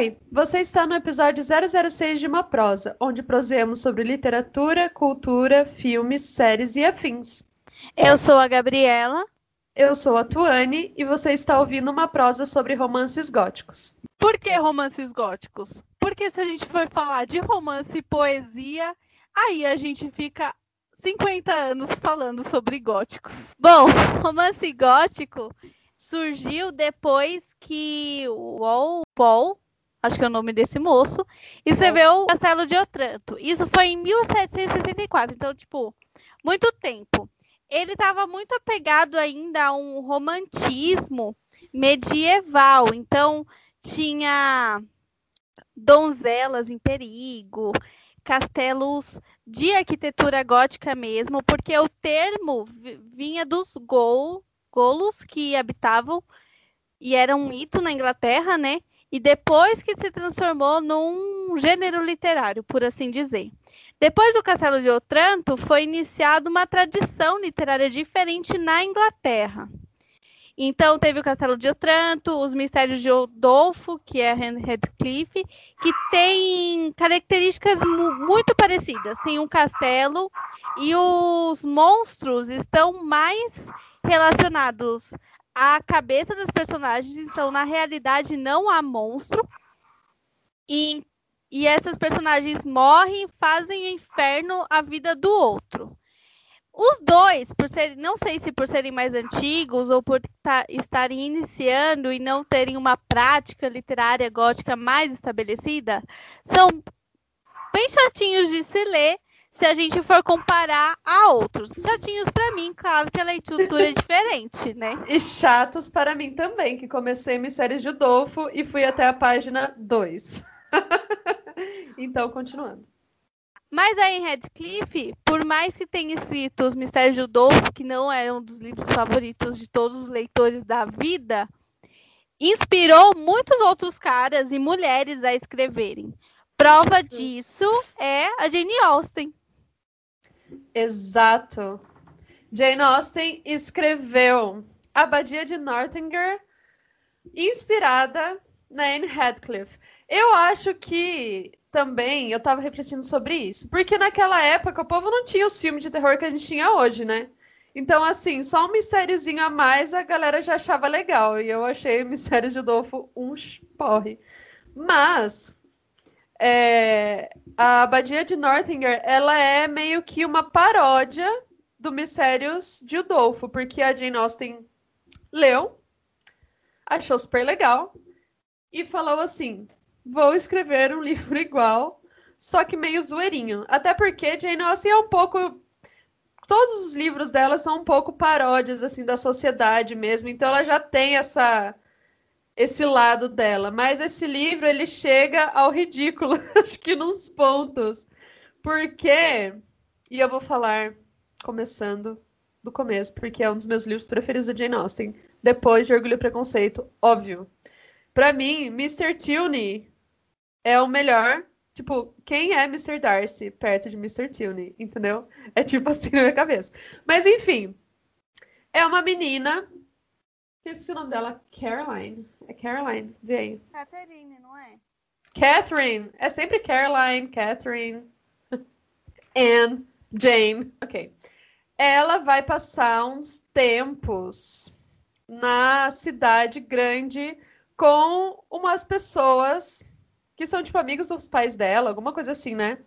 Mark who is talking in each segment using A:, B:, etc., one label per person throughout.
A: Oi, você está no episódio 006 de Uma Prosa, onde proseamos sobre literatura, cultura, filmes, séries e afins.
B: Eu sou a Gabriela.
A: Eu sou a Tuane e você está ouvindo uma prosa sobre romances góticos.
B: Por que romances góticos? Porque se a gente for falar de romance e poesia, aí a gente fica 50 anos falando sobre góticos. Bom, romance gótico surgiu depois que o Walpole, acho que é o nome desse moço, escreveu o Castelo de Otranto. Isso foi em 1764, então, tipo, muito tempo. Ele estava muito apegado ainda a um romantismo medieval, então tinha donzelas em perigo, castelos de arquitetura gótica mesmo, porque o termo vinha dos gol, golos que habitavam e era um mito na Inglaterra, né? E depois que se transformou num gênero literário, por assim dizer. Depois do Castelo de Otranto, foi iniciada uma tradição literária diferente na Inglaterra. Então, teve o Castelo de Otranto, os Mistérios de Odolfo, que é Redcliffe, que tem características muito parecidas. Tem um castelo e os monstros estão mais relacionados à cabeça das personagens. Então, na realidade, não há monstro. E, e essas personagens morrem fazem inferno a vida do outro. Os dois, por serem, não sei se por serem mais antigos ou por estarem iniciando e não terem uma prática literária gótica mais estabelecida, são bem chatinhos de se ler se a gente for comparar a outros. Chatinhos para mim, claro que a leitura é diferente, né?
A: E chatos para mim também, que comecei Mistérios de Udolfo e fui até a página 2. então, continuando.
B: Mas aí em Redcliffe, por mais que tenha escrito Os Mistérios de Udolfo, que não é um dos livros favoritos de todos os leitores da vida, inspirou muitos outros caras e mulheres a escreverem. Prova disso é a Jane Austen.
A: Exato. Jane Austen escreveu Abadia de Northanger, inspirada na Anne Radcliffe. Eu acho que também eu tava refletindo sobre isso. Porque naquela época o povo não tinha os filmes de terror que a gente tinha hoje, né? Então, assim, só um mistériozinho a mais a galera já achava legal. E eu achei Mistérios de Adolfo um porre. Mas é, a Abadia de Northanger, ela é meio que uma paródia do Mistérios de Udolfo, porque a Jane Austen leu, achou super legal e falou assim: vou escrever um livro igual, só que meio zoeirinho. Até porque Jane Austen é um pouco. Todos os livros dela são um pouco paródias assim da sociedade mesmo, então ela já tem essa esse lado dela. Mas esse livro ele chega ao ridículo, acho que nos pontos, porque e eu vou falar começando do começo, porque é um dos meus livros preferidos da Jane Austen. Depois de Orgulho e Preconceito, óbvio. Para mim, Mr. Tilney é o melhor. Tipo, quem é Mr. Darcy perto de Mr. Tilney, entendeu? É tipo assim na minha cabeça. Mas enfim, é uma menina. Esqueci o nome dela, Caroline. É Caroline, aí.
B: Catherine, não é?
A: Catherine. É sempre Caroline, Catherine, Anne, Jane. Ok. Ela vai passar uns tempos na cidade grande com umas pessoas que são, tipo, amigos dos pais dela, alguma coisa assim, né?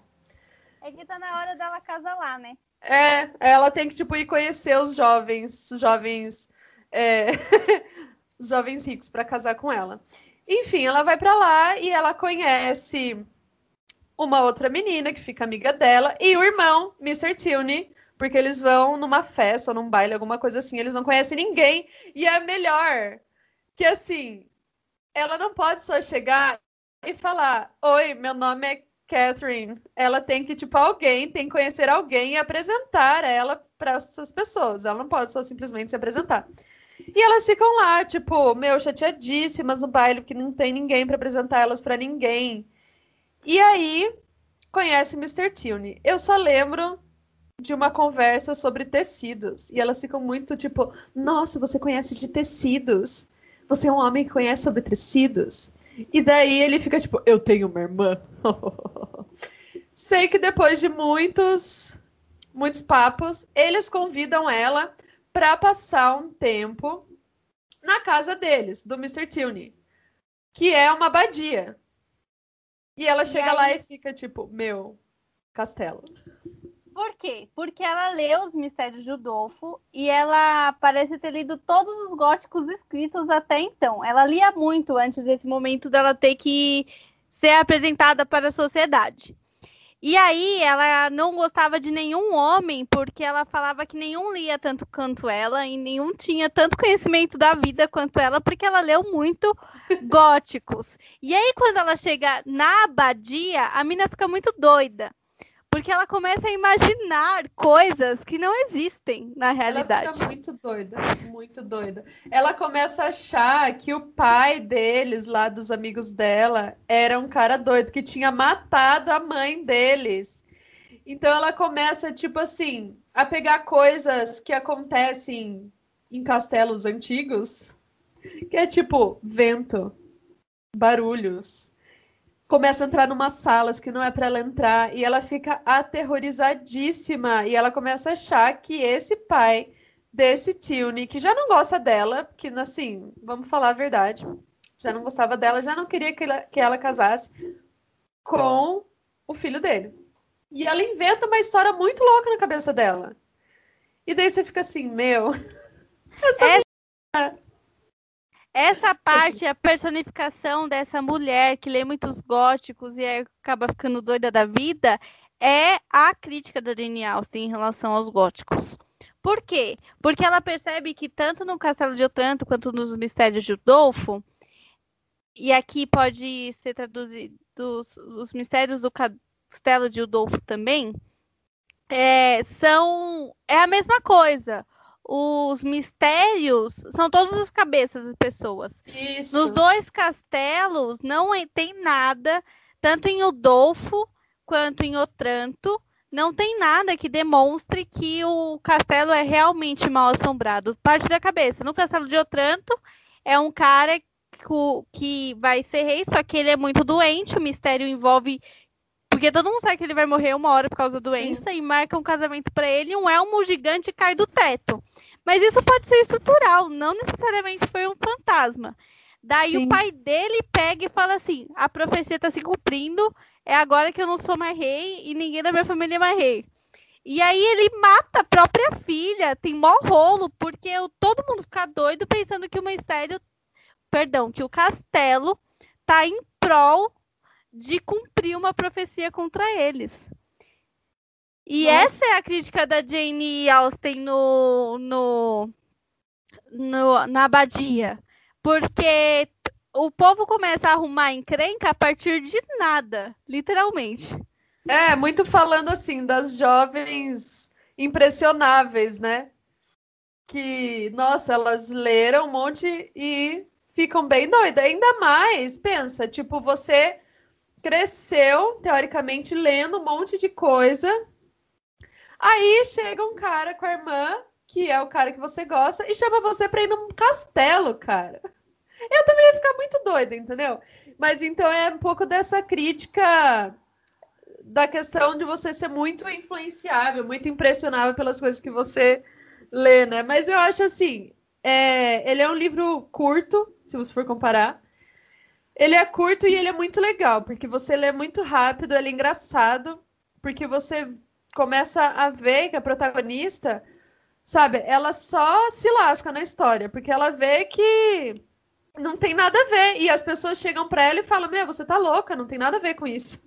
B: É que tá na hora dela casar lá, né?
A: É, ela tem que, tipo, ir conhecer os jovens, os jovens, é... jovens ricos para casar com ela. Enfim, ela vai para lá e ela conhece uma outra menina que fica amiga dela e o irmão, Mr. Tilney, porque eles vão numa festa, num baile, alguma coisa assim, eles não conhecem ninguém e é melhor que assim, ela não pode só chegar e falar: Oi, meu nome é Catherine. Ela tem que, tipo, alguém tem que conhecer alguém e apresentar ela para essas pessoas. Ela não pode só simplesmente se apresentar. E elas ficam lá, tipo, meu, chateadíssimas no baile, porque não tem ninguém para apresentar elas para ninguém. E aí conhece Mr. Tilney. Eu só lembro de uma conversa sobre tecidos. E elas ficam muito tipo, nossa, você conhece de tecidos. Você é um homem que conhece sobre tecidos. E daí ele fica tipo, eu tenho uma irmã. Sei que depois de muitos, muitos papos, eles convidam ela para passar um tempo na casa deles, do Mr. Tilney, que é uma abadia. E ela chega aí... lá e fica tipo, meu, castelo.
B: Por quê? Porque ela lê os Mistérios de Udolfo e ela parece ter lido todos os góticos escritos até então. Ela lia muito antes desse momento dela ter que ser apresentada para a sociedade. E aí ela não gostava de nenhum homem porque ela falava que nenhum lia tanto quanto ela e nenhum tinha tanto conhecimento da vida quanto ela porque ela leu muito góticos. E aí quando ela chega na abadia, a mina fica muito doida. Porque ela começa a imaginar coisas que não existem na realidade. Ela
A: fica muito doida, muito doida. Ela começa a achar que o pai deles, lá dos amigos dela, era um cara doido que tinha matado a mãe deles. Então ela começa, tipo assim, a pegar coisas que acontecem em castelos antigos, que é tipo vento, barulhos, começa a entrar numa salas que não é para ela entrar e ela fica aterrorizadíssima e ela começa a achar que esse pai desse Tilne, que já não gosta dela, que assim, vamos falar a verdade, já não gostava dela, já não queria que ela, que ela casasse com o filho dele. E ela inventa uma história muito louca na cabeça dela. E daí você fica assim, meu.
B: Essa é... Essa parte, a personificação dessa mulher que lê muitos góticos e acaba ficando doida da vida, é a crítica da Jane Austen em relação aos góticos. Por quê? Porque ela percebe que tanto no Castelo de Otranto quanto nos Mistérios de Udolfo, e aqui pode ser traduzido os Mistérios do Castelo de Udolfo também, é, são é a mesma coisa os mistérios são todas as cabeças das pessoas.
A: Isso.
B: Nos dois castelos não tem nada, tanto em Udolfo quanto em Otranto, não tem nada que demonstre que o castelo é realmente mal assombrado. Parte da cabeça. No castelo de Otranto é um cara que vai ser rei, só que ele é muito doente, o mistério envolve porque todo mundo sabe que ele vai morrer uma hora por causa da doença Sim. e marca um casamento para ele, um elmo gigante cai do teto. Mas isso pode ser estrutural, não necessariamente foi um fantasma. Daí Sim. o pai dele pega e fala assim: a profecia está se cumprindo, é agora que eu não sou mais rei e ninguém da minha família é mais rei. E aí ele mata a própria filha, tem mó rolo, porque todo mundo fica doido pensando que o mistério, perdão, que o castelo tá em prol de cumprir uma profecia contra eles. E Nossa. essa é a crítica da Jane Austen no, no, no, na abadia. Porque o povo começa a arrumar encrenca a partir de nada, literalmente.
A: É, muito falando assim das jovens impressionáveis, né? Que, nossa, elas leram um monte e ficam bem doidas. Ainda mais, pensa, tipo, você cresceu, teoricamente, lendo um monte de coisa. Aí chega um cara com a irmã, que é o cara que você gosta, e chama você pra ir num castelo, cara. Eu também ia ficar muito doida, entendeu? Mas então é um pouco dessa crítica da questão de você ser muito influenciável, muito impressionável pelas coisas que você lê, né? Mas eu acho assim, é, ele é um livro curto, se você for comparar. Ele é curto e ele é muito legal, porque você lê muito rápido, ele é engraçado, porque você começa a ver que a protagonista, sabe, ela só se lasca na história, porque ela vê que não tem nada a ver. E as pessoas chegam para ela e falam: Meu, você tá louca, não tem nada a ver com isso.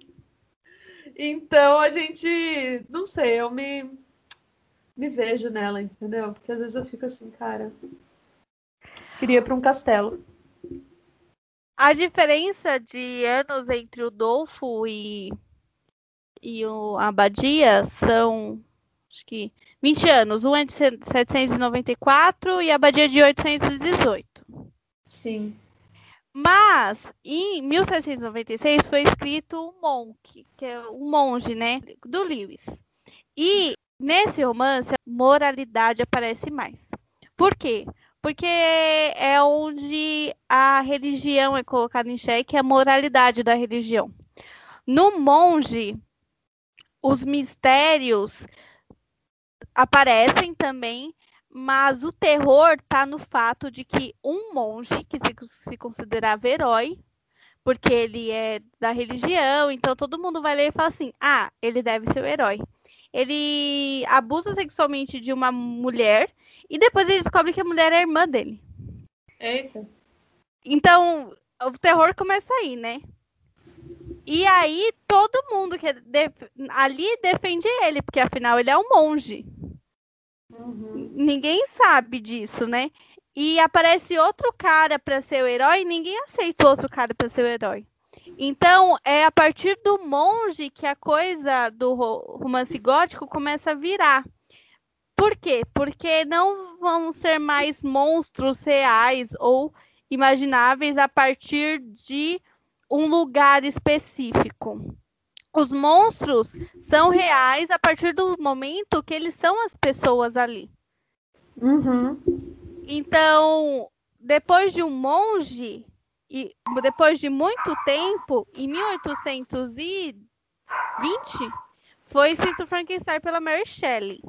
A: Então a gente, não sei, eu me, me vejo nela, entendeu? Porque às vezes eu fico assim, cara, queria pra um castelo.
B: A diferença de anos entre o Dolfo e, e o Abadia são, acho que, 20 anos. Um é de 794 e a Abadia de 818.
A: Sim.
B: Mas, em 1796 foi escrito o Monk, que é o monge, né, do Lewis. E nesse romance, a moralidade aparece mais. Por quê? porque é onde a religião é colocada em xeque, a moralidade da religião. No monge, os mistérios aparecem também, mas o terror está no fato de que um monge que se, se considerava herói, porque ele é da religião, então todo mundo vai ler e fala assim: ah, ele deve ser o herói. Ele abusa sexualmente de uma mulher e depois ele descobre que a mulher é a irmã dele.
A: Eita.
B: Então, o terror começa aí, né? E aí todo mundo que def... ali defende ele, porque afinal ele é um monge. Uhum. Ninguém sabe disso, né? E aparece outro cara para ser o herói e ninguém aceita outro cara para ser o herói. Então, é a partir do monge que a coisa do romance gótico começa a virar. Por quê? Porque não vão ser mais monstros reais ou imagináveis a partir de um lugar específico. Os monstros são reais a partir do momento que eles são as pessoas ali.
A: Uhum.
B: Então, depois de um monge, e depois de muito tempo, em 1820, foi escrito Frankenstein pela Mary Shelley,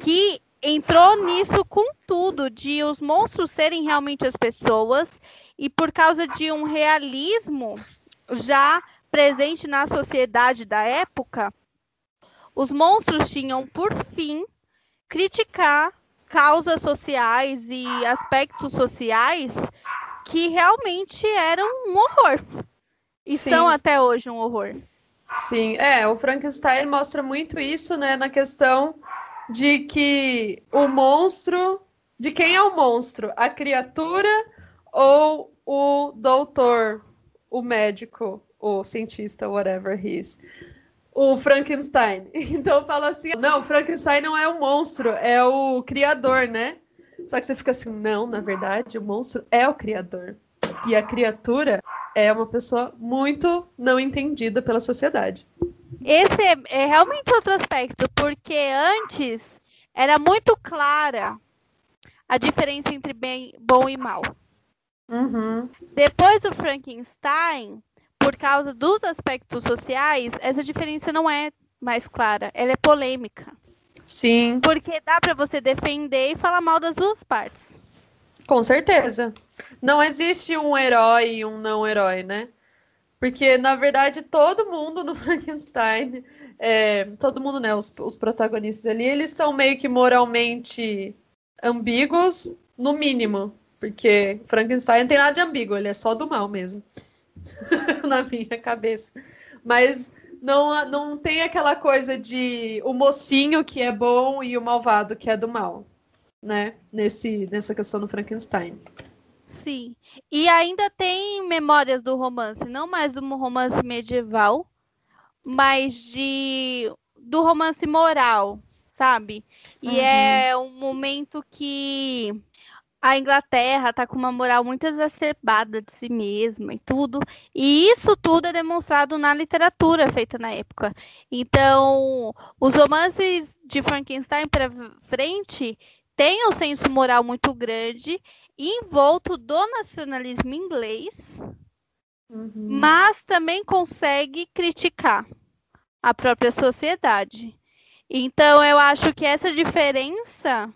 B: que entrou nisso com tudo, de os monstros serem realmente as pessoas, e por causa de um realismo já presente na sociedade da época, os monstros tinham por fim criticar causas sociais e aspectos sociais que realmente eram um horror. E Sim. são até hoje um horror.
A: Sim, é, o Frankenstein mostra muito isso, né, na questão de que o monstro, de quem é o monstro? A criatura ou o doutor, o médico, o cientista, whatever he is o Frankenstein. Então fala assim: não, Frankenstein não é o monstro, é o criador, né? Só que você fica assim: não, na verdade, o monstro é o criador. E a criatura é uma pessoa muito não entendida pela sociedade.
B: Esse é, é realmente outro aspecto, porque antes era muito clara a diferença entre bem, bom e mal.
A: Uhum.
B: Depois do Frankenstein, por causa dos aspectos sociais, essa diferença não é mais clara, ela é polêmica.
A: Sim.
B: Porque dá para você defender e falar mal das duas partes.
A: Com certeza. Não existe um herói e um não herói, né? Porque, na verdade, todo mundo no Frankenstein, é, todo mundo, né, os, os protagonistas ali, eles são meio que moralmente ambíguos, no mínimo. Porque Frankenstein não tem nada de ambíguo, ele é só do mal mesmo. na minha cabeça. Mas não, não tem aquela coisa de o mocinho que é bom e o malvado que é do mal, né? Nesse, nessa questão do Frankenstein.
B: Sim. E ainda tem memórias do romance, não mais do romance medieval, mas de do romance moral, sabe? E uhum. é um momento que a Inglaterra está com uma moral muito exacerbada de si mesma e tudo. E isso tudo é demonstrado na literatura feita na época. Então, os romances de Frankenstein para frente têm um senso moral muito grande, envolto do nacionalismo inglês, uhum. mas também consegue criticar a própria sociedade. Então, eu acho que essa diferença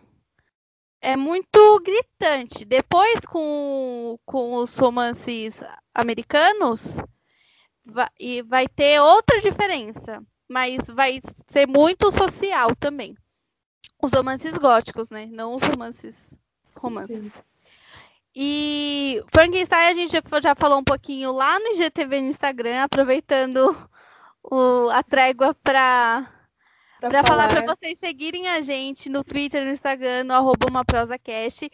B: é muito gritante. Depois, com, com os romances americanos, vai, e vai ter outra diferença, mas vai ser muito social também. Os romances góticos, né? Não os romances romances. Sim. E Frankenstein a gente já falou um pouquinho lá no IGTV no Instagram, aproveitando o, a trégua para Pra falar, falar para vocês seguirem a gente no Twitter, no Instagram, no arroba uma prosacast.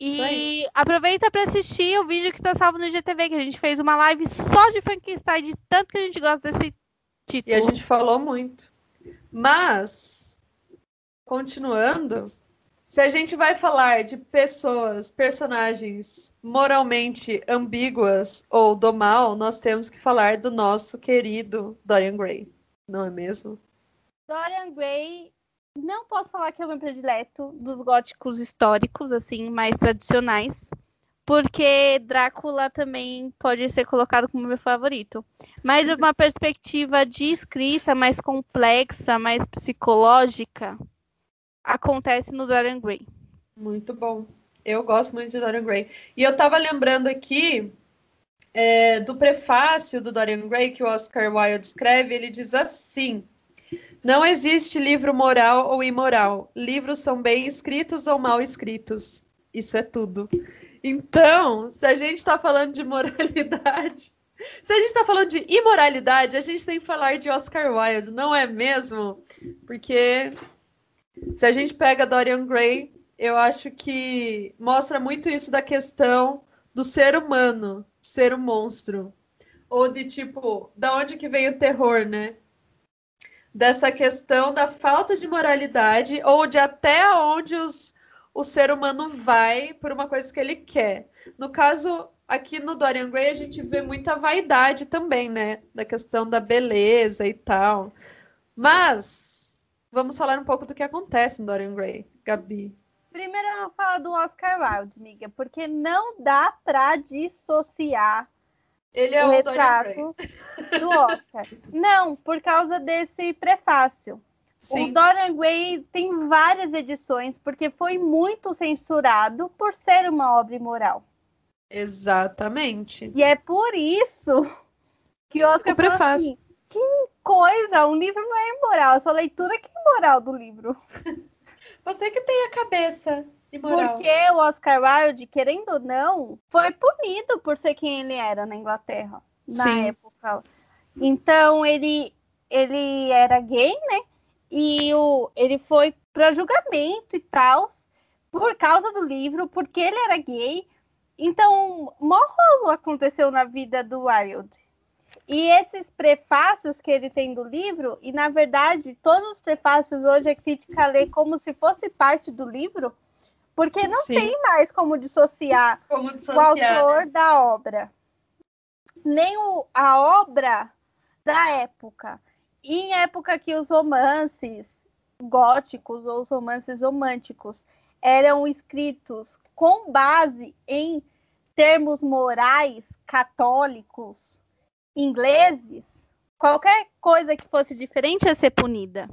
B: E aproveita para assistir o vídeo que tá salvo no IGTV, que a gente fez uma live só de Frankenstein, de tanto que a gente gosta desse título.
A: E a gente falou muito. Mas, continuando, se a gente vai falar de pessoas, personagens moralmente ambíguas ou do mal, nós temos que falar do nosso querido Dorian Gray, não é mesmo?
B: Dorian Gray não posso falar que é o meu predileto dos góticos históricos, assim, mais tradicionais. Porque Drácula também pode ser colocado como meu favorito. Mas uma perspectiva de escrita mais complexa, mais psicológica, acontece no Dorian Gray.
A: Muito bom. Eu gosto muito de Dorian Gray. E eu tava lembrando aqui é, do prefácio do Dorian Gray que o Oscar Wilde escreve. Ele diz assim: Não existe livro moral ou imoral. Livros são bem escritos ou mal escritos. Isso é tudo. Então, se a gente está falando de moralidade, se a gente está falando de imoralidade, a gente tem que falar de Oscar Wilde, não é mesmo? Porque se a gente pega Dorian Gray, eu acho que mostra muito isso da questão do ser humano ser um monstro. Ou de tipo, da onde que vem o terror, né? Dessa questão da falta de moralidade, ou de até onde os, o ser humano vai por uma coisa que ele quer. No caso, aqui no Dorian Gray, a gente vê muita vaidade também, né? Da questão da beleza e tal. Mas vamos falar um pouco do que acontece no Dorian Gray, Gabi.
B: Primeiro eu vou falar do Oscar Wilde, amiga, porque não dá para dissociar
A: ele é
B: o,
A: o
B: retrato do Oscar. não, por causa desse prefácio. Sim. O Dorian Gray tem várias edições, porque foi muito censurado por ser uma obra imoral.
A: Exatamente.
B: E é por isso que o Oscar
A: o prefácio. Assim,
B: que coisa, um livro não é imoral, sua leitura que é imoral do livro.
A: Você que tem a cabeça.
B: Porque o Oscar Wilde, querendo ou não, foi punido por ser quem ele era na Inglaterra, na Sim. época. Então ele ele era gay, né? E o, ele foi para julgamento e tal, por causa do livro, porque ele era gay. Então, mó rolo aconteceu na vida do Wilde. E esses prefácios que ele tem do livro, e na verdade, todos os prefácios hoje a crítica lê como se fosse parte do livro, porque não Sim. tem mais como dissociar,
A: como dissociar
B: o autor né? da obra. Nem o, a obra da época em época que os romances góticos ou os romances românticos eram escritos com base em termos morais católicos ingleses, qualquer coisa que fosse diferente ia ser punida.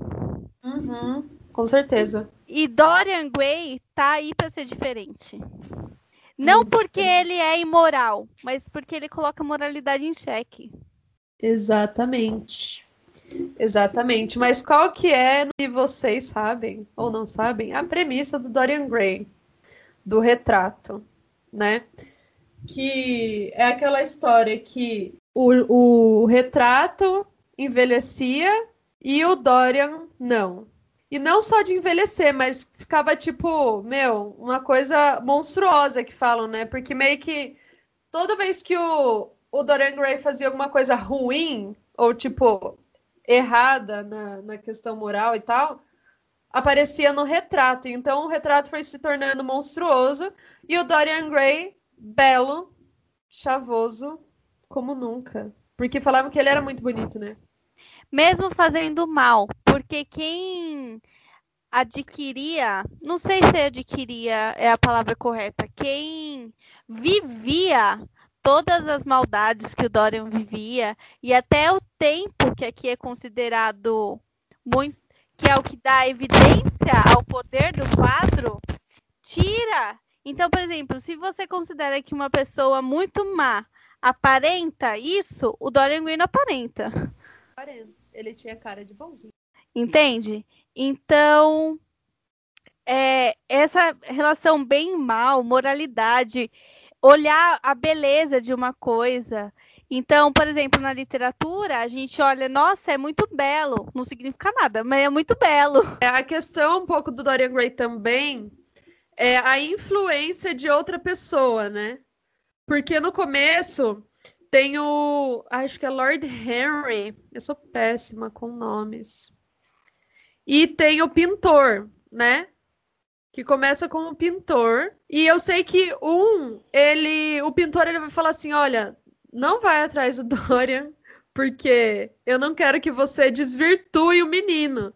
A: Uhum, com certeza.
B: E Dorian Gray tá aí para ser diferente. Não porque ele é imoral, mas porque ele coloca a moralidade em xeque.
A: Exatamente. Exatamente. Mas qual que é, se vocês sabem ou não sabem, a premissa do Dorian Gray, do retrato, né? Que é aquela história que o, o retrato envelhecia e o Dorian não. E não só de envelhecer, mas ficava tipo, meu, uma coisa monstruosa que falam, né? Porque meio que toda vez que o, o Dorian Gray fazia alguma coisa ruim, ou tipo, errada na, na questão moral e tal, aparecia no retrato. Então o retrato foi se tornando monstruoso e o Dorian Gray, belo, chavoso, como nunca. Porque falavam que ele era muito bonito, né?
B: Mesmo fazendo mal, porque quem adquiria, não sei se adquiria é a palavra correta, quem vivia todas as maldades que o Dorian vivia e até o tempo que aqui é considerado muito que é o que dá evidência ao poder do quadro, tira. Então, por exemplo, se você considera que uma pessoa muito má aparenta isso, o Dorian Gray não aparenta.
A: Ele tinha cara de bonzinho.
B: Entende? Então, é, essa relação bem mal, moralidade, olhar a beleza de uma coisa. Então, por exemplo, na literatura, a gente olha, nossa, é muito belo. Não significa nada, mas é muito belo.
A: É, a questão um pouco do Dorian Gray também é a influência de outra pessoa, né? Porque no começo tem o. Acho que é Lord Henry. Eu sou péssima com nomes. E tem o pintor, né? que começa com um pintor. E eu sei que um, ele, o pintor, ele vai falar assim: olha, não vai atrás do Dorian, porque eu não quero que você desvirtue o menino.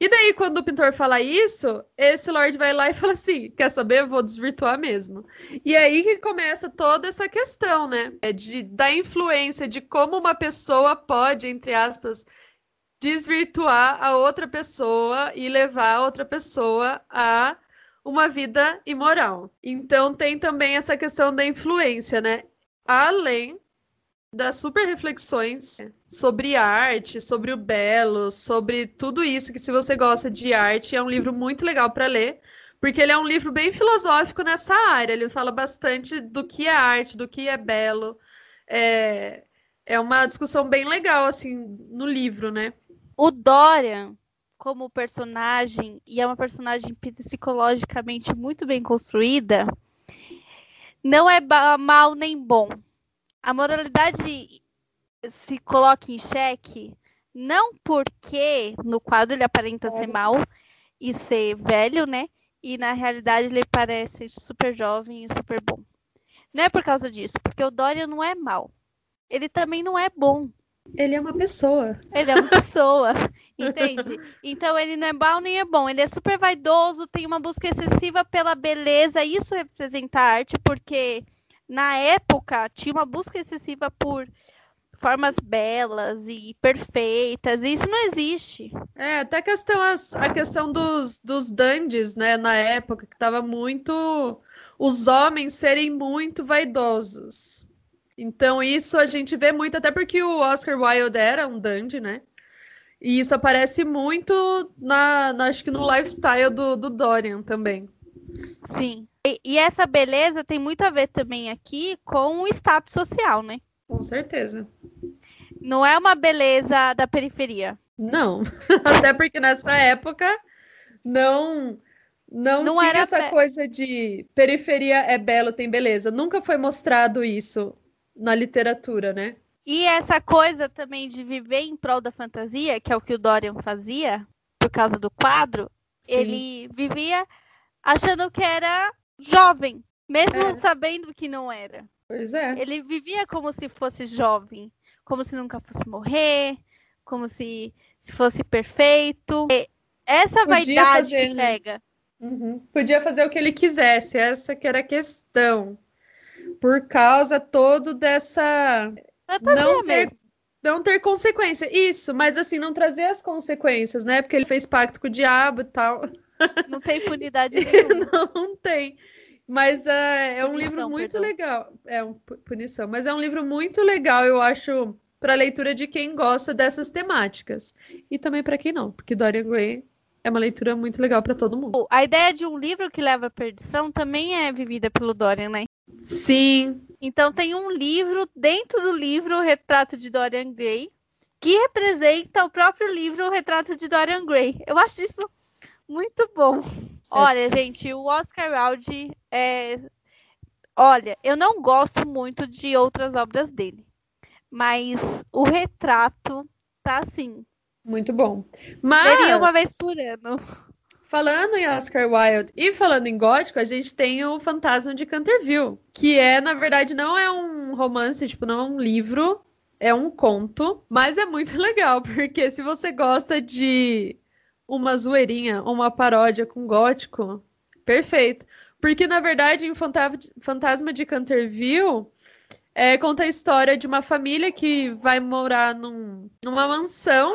A: E daí, quando o pintor fala isso, esse Lorde vai lá e fala assim: quer saber? Vou desvirtuar mesmo. E aí que começa toda essa questão, né? É de, da influência de como uma pessoa pode, entre aspas, desvirtuar a outra pessoa e levar a outra pessoa a uma vida imoral. Então tem também essa questão da influência, né? Além das super reflexões sobre arte, sobre o belo, sobre tudo isso que se você gosta de arte é um livro muito legal para ler, porque ele é um livro bem filosófico nessa área. Ele fala bastante do que é arte, do que é belo. É, é uma discussão bem legal assim no livro, né?
B: O Dorian como personagem, e é uma personagem psicologicamente muito bem construída, não é mal nem bom. A moralidade se coloca em xeque não porque no quadro ele aparenta ser mal e ser velho, né? E na realidade ele parece super jovem e super bom. Não é por causa disso, porque o Dorian não é mal. Ele também não é bom.
A: Ele é uma pessoa.
B: Ele é uma pessoa, entende? Então ele não é mal nem é bom. Ele é super vaidoso, tem uma busca excessiva pela beleza. Isso representa arte, porque na época tinha uma busca excessiva por formas belas e perfeitas. E isso não existe.
A: É, até a questão, a questão dos, dos dandies, né, na época, que tava muito. Os homens serem muito vaidosos. Então, isso a gente vê muito, até porque o Oscar Wilde era um dandy, né? E isso aparece muito na, na acho que no lifestyle do, do Dorian também.
B: Sim. E, e, essa beleza tem muito a ver também aqui com o status social, né?
A: Com certeza.
B: Não é uma beleza da periferia.
A: Não. Até porque nessa época não não, não tinha essa be... coisa de periferia é belo, tem beleza. Nunca foi mostrado isso na literatura, né?
B: E essa coisa também de viver em prol da fantasia, que é o que o Dorian fazia, por causa do quadro, Sim. ele vivia achando que era jovem, mesmo é. sabendo que não era.
A: Pois é.
B: Ele vivia como se fosse jovem, como se nunca fosse morrer, como se, se fosse perfeito. E essa Podia vaidade fazer, que pega.
A: Uhum. Podia fazer o que ele quisesse, essa que era a questão por causa todo dessa não ter, não ter consequência. Isso, mas assim, não trazer as consequências, né? Porque ele fez pacto com o diabo e tal.
B: Não tem impunidade nenhuma.
A: não tem. Mas uh, é um livro muito perdão. legal. É uma punição, mas é um livro muito legal, eu acho, para leitura de quem gosta dessas temáticas. E também para quem não, porque Dorian Gray é uma leitura muito legal para todo mundo.
B: A ideia de um livro que leva à perdição também é vivida pelo Dorian, né?
A: Sim.
B: Então tem um livro dentro do livro, o Retrato de Dorian Gray, que representa o próprio livro, o Retrato de Dorian Gray. Eu acho isso muito bom. Certo. Olha, gente, o Oscar Wilde é. Olha, eu não gosto muito de outras obras dele, mas o retrato tá assim.
A: Muito bom. Mas.
B: Seria uma vez por ano.
A: Falando em Oscar Wilde e falando em gótico, a gente tem o Fantasma de Canterville, que é, na verdade, não é um romance, tipo, não é um livro, é um conto, mas é muito legal, porque se você gosta de uma zoeirinha, uma paródia com gótico, perfeito. Porque, na verdade, em Fantasma de Canterville, é, conta a história de uma família que vai morar num, numa mansão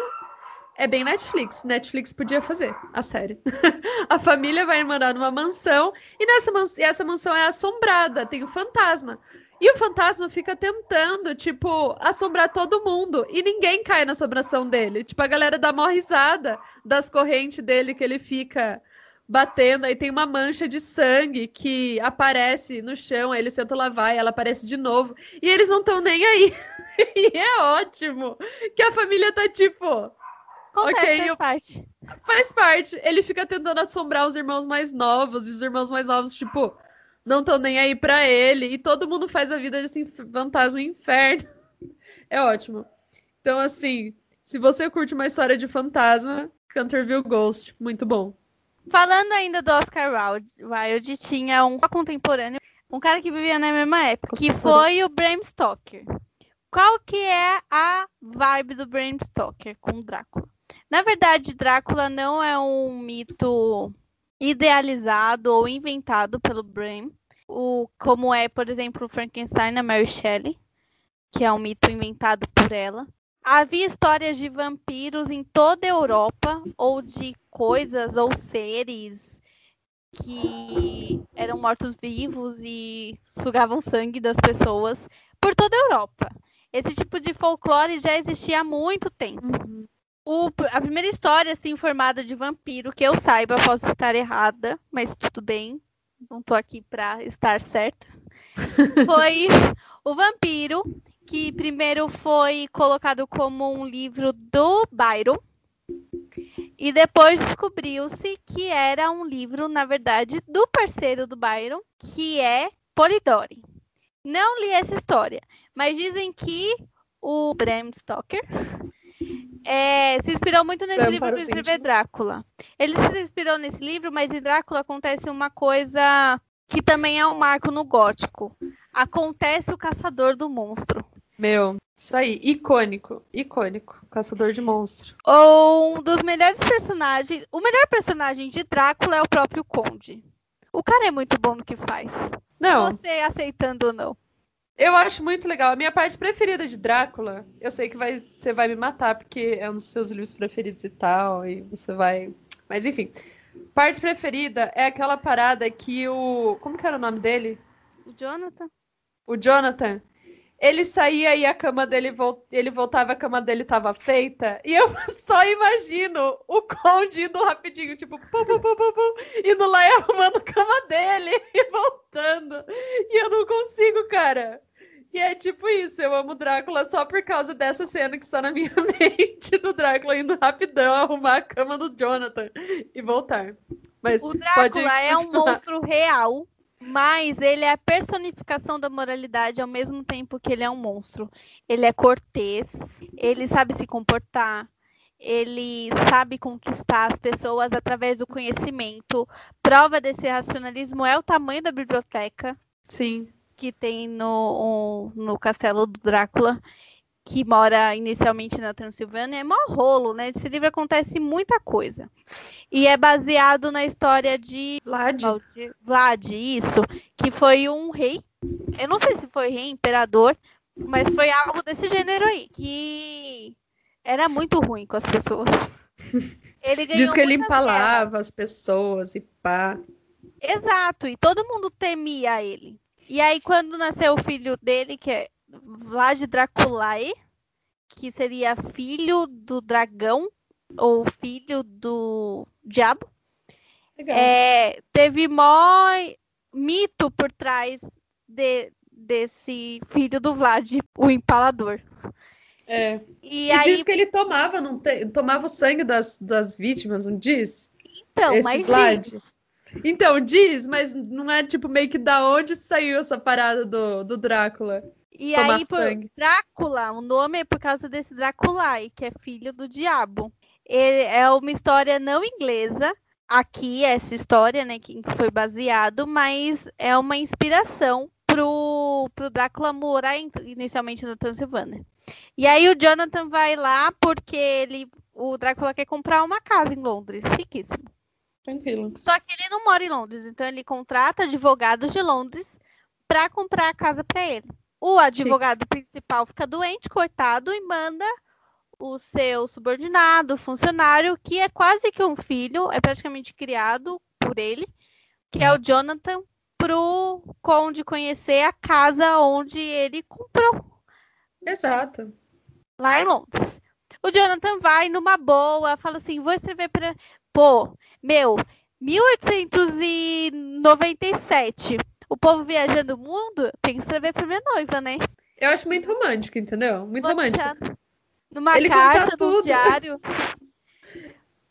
A: é bem Netflix. Netflix podia fazer a série. a família vai morar numa mansão e, nessa mans e essa mansão é assombrada, tem um fantasma. E o fantasma fica tentando, tipo, assombrar todo mundo. E ninguém cai na assombração dele. Tipo, a galera dá mó risada das correntes dele que ele fica batendo. Aí tem uma mancha de sangue que aparece no chão. Aí eles tentam lavar e ela aparece de novo. E eles não estão nem aí. e é ótimo. Que a família tá tipo.
B: Acontece, okay, faz eu... parte.
A: Faz parte. Ele fica tentando assombrar os irmãos mais novos, e os irmãos mais novos, tipo, não estão nem aí pra ele. E todo mundo faz a vida desse fantasma inferno. É ótimo. Então, assim, se você curte uma história de fantasma, Canterville Ghost, muito bom.
B: Falando ainda do Oscar Wilde, tinha um contemporâneo, um cara que vivia na mesma época, que foi o Bram Stoker. Qual que é a vibe do Bram Stoker com o Drácula? Na verdade, Drácula não é um mito idealizado ou inventado pelo Bram, o, como é, por exemplo, Frankenstein na Mary Shelley, que é um mito inventado por ela. Havia histórias de vampiros em toda a Europa, ou de coisas ou seres que eram mortos-vivos e sugavam sangue das pessoas por toda a Europa. Esse tipo de folclore já existia há muito tempo. Uhum. O, a primeira história assim formada de vampiro que eu saiba, posso estar errada, mas tudo bem, não tô aqui para estar certa. foi o vampiro que primeiro foi colocado como um livro do Byron e depois descobriu-se que era um livro, na verdade, do parceiro do Byron, que é Polidori. Não li essa história, mas dizem que o Bram Stoker é, se inspirou muito nesse livro para escrever Drácula. Ele se inspirou nesse livro, mas em Drácula acontece uma coisa que também é um marco no gótico. Acontece o caçador do monstro.
A: Meu, isso aí, icônico, icônico, caçador de monstro.
B: Um dos melhores personagens, o melhor personagem de Drácula é o próprio Conde. O cara é muito bom no que faz. Não. Você aceitando ou não.
A: Eu acho muito legal. A minha parte preferida de Drácula, eu sei que vai, você vai me matar, porque é um dos seus livros preferidos e tal, e você vai. Mas enfim. Parte preferida é aquela parada que o. Como que era o nome dele?
B: O Jonathan.
A: O Jonathan ele saía e a cama dele ele voltava, a cama dele tava feita. E eu só imagino o Conde indo rapidinho, tipo, pum, pum, pum, pum, pum, indo lá e arrumando a cama dele e voltando. E eu não consigo, cara. E é tipo isso, eu amo Drácula só por causa dessa cena que está na minha mente do Drácula indo rapidão arrumar a cama do Jonathan e voltar. Mas
B: o Drácula é um monstro real mas ele é a personificação da moralidade ao mesmo tempo que ele é um monstro. Ele é cortês, ele sabe se comportar, ele sabe conquistar as pessoas através do conhecimento. Prova desse racionalismo é o tamanho da biblioteca.
A: Sim.
B: Que tem no, no castelo do Drácula que mora inicialmente na Transilvânia, é mó rolo, né? Nesse livro acontece muita coisa. E é baseado na história de
A: Vlad.
B: Vlad, isso, que foi um rei. Eu não sei se foi rei, imperador, mas foi algo desse gênero aí, que era muito ruim com as pessoas.
A: Ele Diz que ele empalava as pessoas e pá.
B: Exato, e todo mundo temia ele. E aí, quando nasceu o filho dele, que é Vlad Draculae, que seria filho do dragão ou filho do diabo. É, teve mó mito por trás de, desse filho do Vlad, o empalador.
A: É. E, e aí... diz que ele tomava, não te... tomava o sangue das, das vítimas, não diz?
B: Então, Esse mas Vlad. Diz.
A: Então, diz, mas não é tipo meio que da onde saiu essa parada do, do Drácula.
B: E aí, por Drácula, o nome é por causa desse Draculai, que é filho do diabo. Ele é uma história não inglesa. Aqui, essa história, né, que foi baseado, mas é uma inspiração pro, pro Drácula morar inicialmente na Transilvânia. E aí o Jonathan vai lá porque ele, o Drácula quer comprar uma casa em Londres, riquíssimo.
A: Tranquilo.
B: Só que ele não mora em Londres, então ele contrata advogados de Londres para comprar a casa para ele. O advogado Sim. principal fica doente, coitado, e manda o seu subordinado, funcionário, que é quase que um filho, é praticamente criado por ele, que é o Jonathan, pro conde conhecer a casa onde ele comprou.
A: Exato.
B: Lá em Londres. O Jonathan vai numa boa, fala assim: vou escrever para. Pô, meu, 1897 o povo viajando o mundo tem que escrever pra minha noiva, né?
A: Eu acho muito romântico, entendeu? Muito Vou romântico.
B: Numa Ele carta, num diário.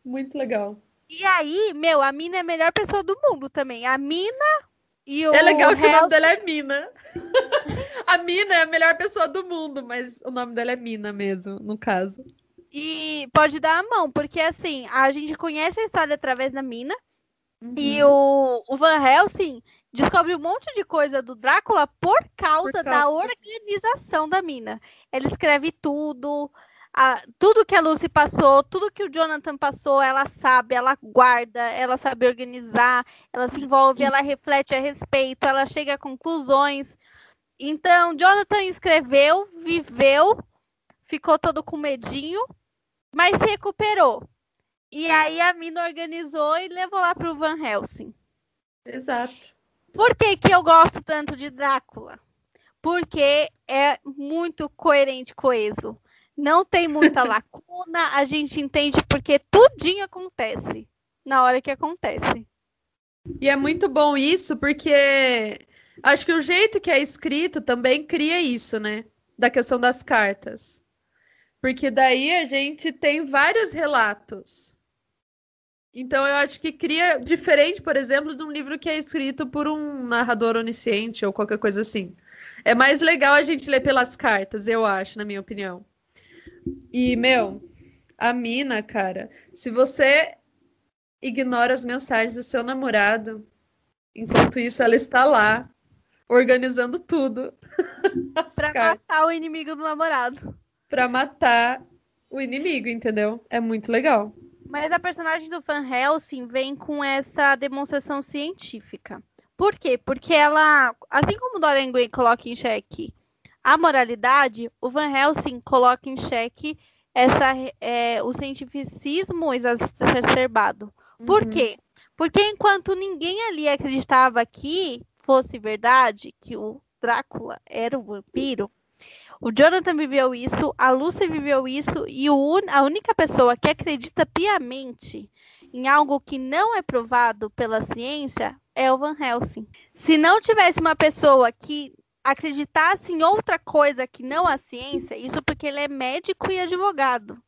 A: Muito legal.
B: E aí, meu, a Mina é a melhor pessoa do mundo também. A Mina e o.
A: É legal que o nome dela é Mina. a Mina é a melhor pessoa do mundo, mas o nome dela é Mina mesmo, no caso.
B: E pode dar a mão, porque assim, a gente conhece a história através da Mina. Uhum. E o, o Van Helsing descobre um monte de coisa do Drácula por causa, por causa, da organização da mina. Ele escreve tudo, a, tudo que a Lucy passou, tudo que o Jonathan passou, ela sabe, ela guarda, ela sabe organizar, ela se envolve, ela reflete a respeito, ela chega a conclusões. Então, Jonathan escreveu, viveu, ficou todo com medinho, mas se recuperou. E aí a Mina organizou e levou lá para o Van Helsing.
A: Exato.
B: Por que, que eu gosto tanto de Drácula? Porque é muito coerente, coeso não tem muita lacuna, a gente entende porque tudinho acontece na hora que acontece.
A: E é muito bom isso, porque acho que o jeito que é escrito também cria isso, né? Da questão das cartas. Porque daí a gente tem vários relatos. Então eu acho que cria diferente, por exemplo, de um livro que é escrito por um narrador onisciente ou qualquer coisa assim. É mais legal a gente ler pelas cartas, eu acho, na minha opinião. E, meu, a mina, cara, se você ignora as mensagens do seu namorado, enquanto isso ela está lá, organizando tudo.
B: pra cartas. matar o inimigo do namorado.
A: Pra matar o inimigo, entendeu? É muito legal.
B: Mas a personagem do Van Helsing vem com essa demonstração científica. Por quê? Porque ela, assim como Dorian Gray coloca em xeque a moralidade, o Van Helsing coloca em xeque essa, é, o cientificismo exacerbado. Por uhum. quê? Porque enquanto ninguém ali acreditava que fosse verdade, que o Drácula era um vampiro, o Jonathan viveu isso, a Lucy viveu isso, e o, a única pessoa que acredita piamente em algo que não é provado pela ciência é o Van Helsing. Se não tivesse uma pessoa que acreditasse em outra coisa que não a ciência, isso porque ele é médico e advogado.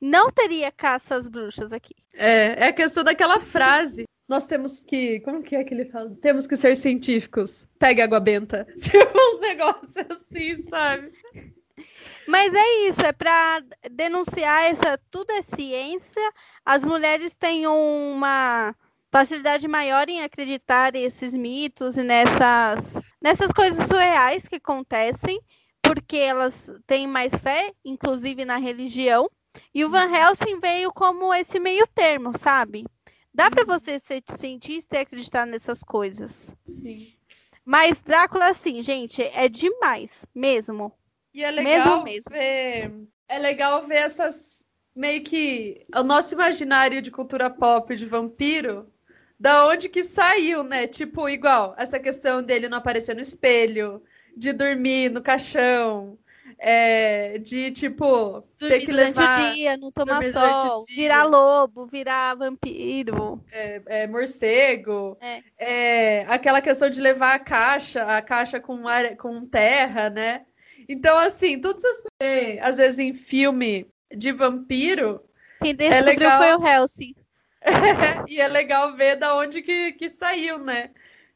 B: Não teria caça às bruxas aqui.
A: É, é a questão daquela frase. Nós temos que. Como que é que ele fala? Temos que ser científicos. Pegue água benta. Tipo uns negócios assim, sabe?
B: Mas é isso, é para denunciar essa tudo é ciência. As mulheres têm uma facilidade maior em acreditar nesses mitos e nessas, nessas coisas surreais que acontecem, porque elas têm mais fé, inclusive na religião. E o Van uhum. Helsing veio como esse meio termo, sabe? Dá para você ser cientista e acreditar nessas coisas.
A: Sim.
B: Mas Drácula, assim, gente, é demais, mesmo.
A: E é legal mesmo, mesmo. ver. É legal ver essas. Meio que. O nosso imaginário de cultura pop de vampiro da onde que saiu, né? Tipo, igual, essa questão dele não aparecer no espelho, de dormir no caixão, é, de, tipo,
B: dormir ter que levar... o dia, não tomar sol, virar lobo, virar vampiro.
A: É, é morcego. É. é. aquela questão de levar a caixa, a caixa com, ar, com terra, né? Então, assim, tudo isso, às vezes em filme de vampiro...
B: Quem descobriu é legal... foi o Helsing.
A: e é legal ver da onde que, que saiu, né?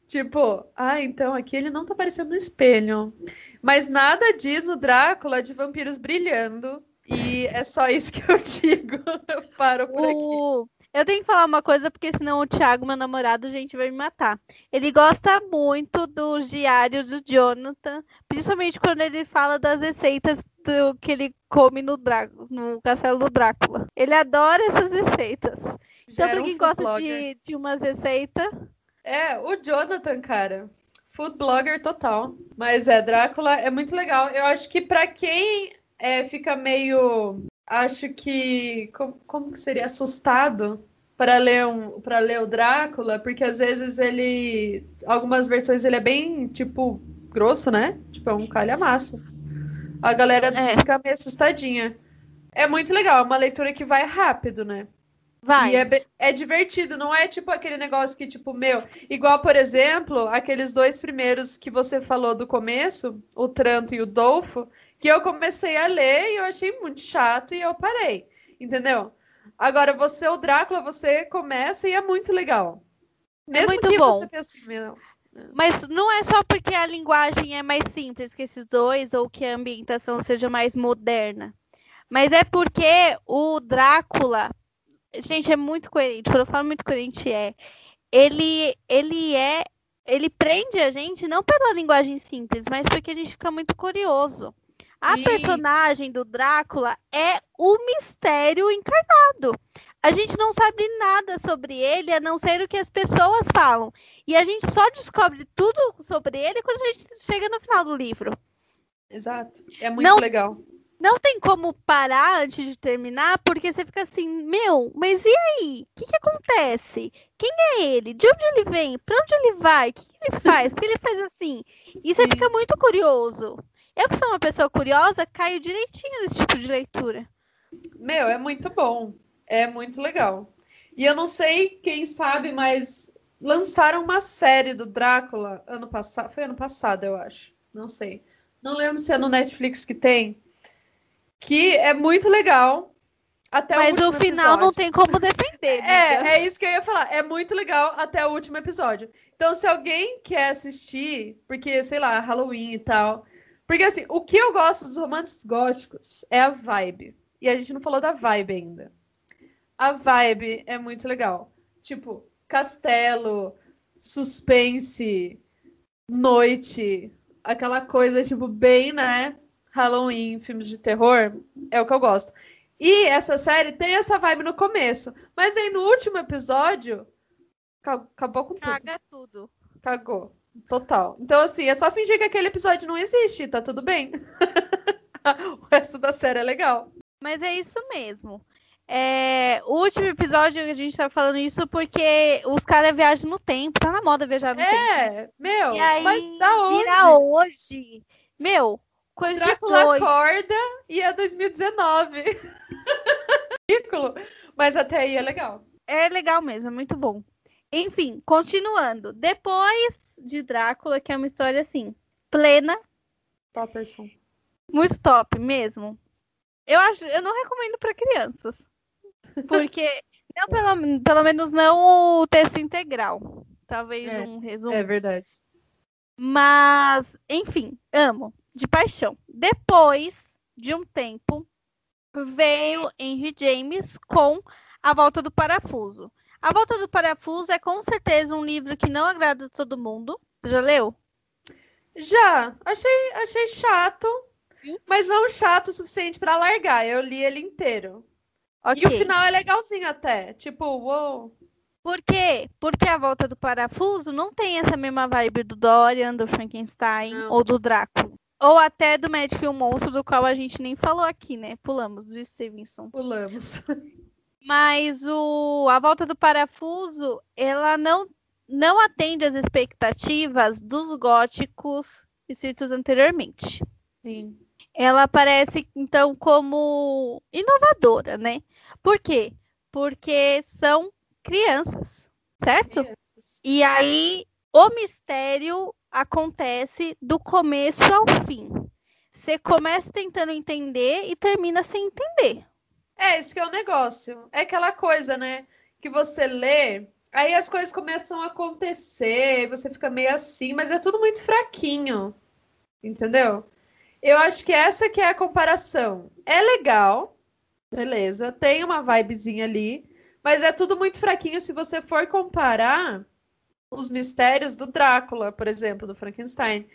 A: Tipo, ah, então aqui ele não tá aparecendo no espelho. Mas nada diz no Drácula de vampiros brilhando. E é só isso que eu digo. Eu paro por o... aqui.
B: Eu tenho que falar uma coisa, porque senão o Thiago, meu namorado, gente vai me matar. Ele gosta muito dos diários do Jonathan, principalmente quando ele fala das receitas do que ele come no, Drá... no castelo do Drácula. Ele adora essas receitas. Então, pra quem gosta de, de umas receitas.
A: É, o Jonathan, cara. Food blogger total. Mas é, Drácula é muito legal. Eu acho que para quem é, fica meio. Acho que. Como, como que seria? Assustado para ler um para ler o Drácula, porque às vezes ele algumas versões ele é bem tipo grosso, né? Tipo é um calhamaço. A galera é. fica meio assustadinha. É muito legal, é uma leitura que vai rápido, né?
B: Vai.
A: E é, é divertido, não é tipo aquele negócio que, tipo, meu, igual, por exemplo, aqueles dois primeiros que você falou do começo, o Tranto e o Dolfo, que eu comecei a ler e eu achei muito chato e eu parei, entendeu? Agora, você, o Drácula, você começa e é muito legal.
B: É Mesmo é muito bom. mas não é só porque a linguagem é mais simples que esses dois ou que a ambientação seja mais moderna. Mas é porque o Drácula Gente, é muito coerente. Quando eu falo muito coerente, é. Ele, ele é. Ele prende a gente não pela linguagem simples, mas porque a gente fica muito curioso. A
A: Sim.
B: personagem do Drácula é o mistério encarnado. A gente não sabe nada sobre ele, a não ser o que as pessoas falam. E a gente só descobre tudo sobre ele quando a gente chega no final do livro.
A: Exato. É muito
B: Não-
A: legal.
B: Não tem como parar antes de terminar, porque você fica assim, meu, mas e aí? O que, que acontece? Quem é ele? De onde ele vem? Pra onde ele vai? O que, que ele faz? Por que ele faz assim? E você
A: Sim.
B: fica muito curioso. Eu, que sou uma pessoa curiosa, caio direitinho nesse tipo de leitura.
A: Meu, é muito bom. É muito legal. E eu não sei quem sabe, mas lançaram uma série do Drácula ano passado. Foi ano passado, eu acho. Não sei. Não lembro se é no Netflix que tem. Que é muito legal. Até
B: mas
A: o último
B: no final não
A: episódio.
B: tem como defender.
A: É, é isso que eu ia falar. É muito legal até o último episódio. Então, se alguém quer assistir, porque, sei lá, Halloween e tal. Porque, assim, o que eu gosto dos romances góticos é a vibe. E a gente não falou da vibe ainda. A vibe é muito legal. Tipo, castelo, suspense, noite, aquela coisa, tipo, bem, né? Halloween, filmes de terror. É o que eu gosto. E essa série tem essa vibe no começo. Mas aí no último episódio, ca- acabou com tudo.
B: Caga tudo.
A: Cagou. Total. Então, assim, é só fingir que aquele episódio não existe, tá tudo bem. o resto da série é legal.
B: Mas é isso mesmo. É, o último episódio a gente tá falando isso porque os caras viajam no tempo. Tá na moda viajar no tempo.
A: É, meu,
B: aí,
A: mas da onde?
B: vira hoje. Meu, coisa
A: Drácula
B: dois.
A: acorda e é 2019. Ridículo. Mas até aí é legal.
B: É legal mesmo, é muito bom. Enfim, continuando. Depois de Drácula, que é uma história assim, plena,
A: Topperson.
B: muito top mesmo. Eu acho, eu não recomendo para crianças. Porque não pelo, pelo menos não o texto integral. Talvez
A: É,
B: um resumo.
A: É verdade.
B: Mas, enfim, amo. De paixão. Depois de um tempo, veio Henry James com A Volta do Parafuso. A Volta do Parafuso é com certeza um livro que não agrada a todo mundo. Você já leu?
A: Já, achei, achei chato, mas não chato o suficiente pra largar. Eu li ele inteiro.
B: Ok.
A: E o final é legalzinho até. Tipo, uou.
B: Por quê? Porque A Volta do Parafuso não tem essa mesma vibe do Dorian, do Frankenstein
A: Não.
B: ou do Drácula. Ou até do Médico e o Monstro, do qual a gente nem falou aqui, né? Pulamos, do Stevenson.
A: Pulamos.
B: Mas o A Volta do Parafuso, ela não, não atende às expectativas dos góticos citos anteriormente.
A: Sim.
B: Ela aparece, então, como inovadora, né? Por quê? Porque são crianças, certo?
A: Crianças.
B: E aí o mistério acontece do começo ao fim. Você começa tentando entender e termina sem entender.
A: É, esse que é o negócio. É aquela coisa, né? Que você lê, aí as coisas começam a acontecer, você fica meio assim, mas é tudo muito fraquinho. Entendeu? Eu acho que essa que é a comparação. É legal, beleza, tem uma vibezinha ali, mas é tudo muito fraquinho se você for comparar os mistérios do Drácula, por exemplo, do Frankenstein,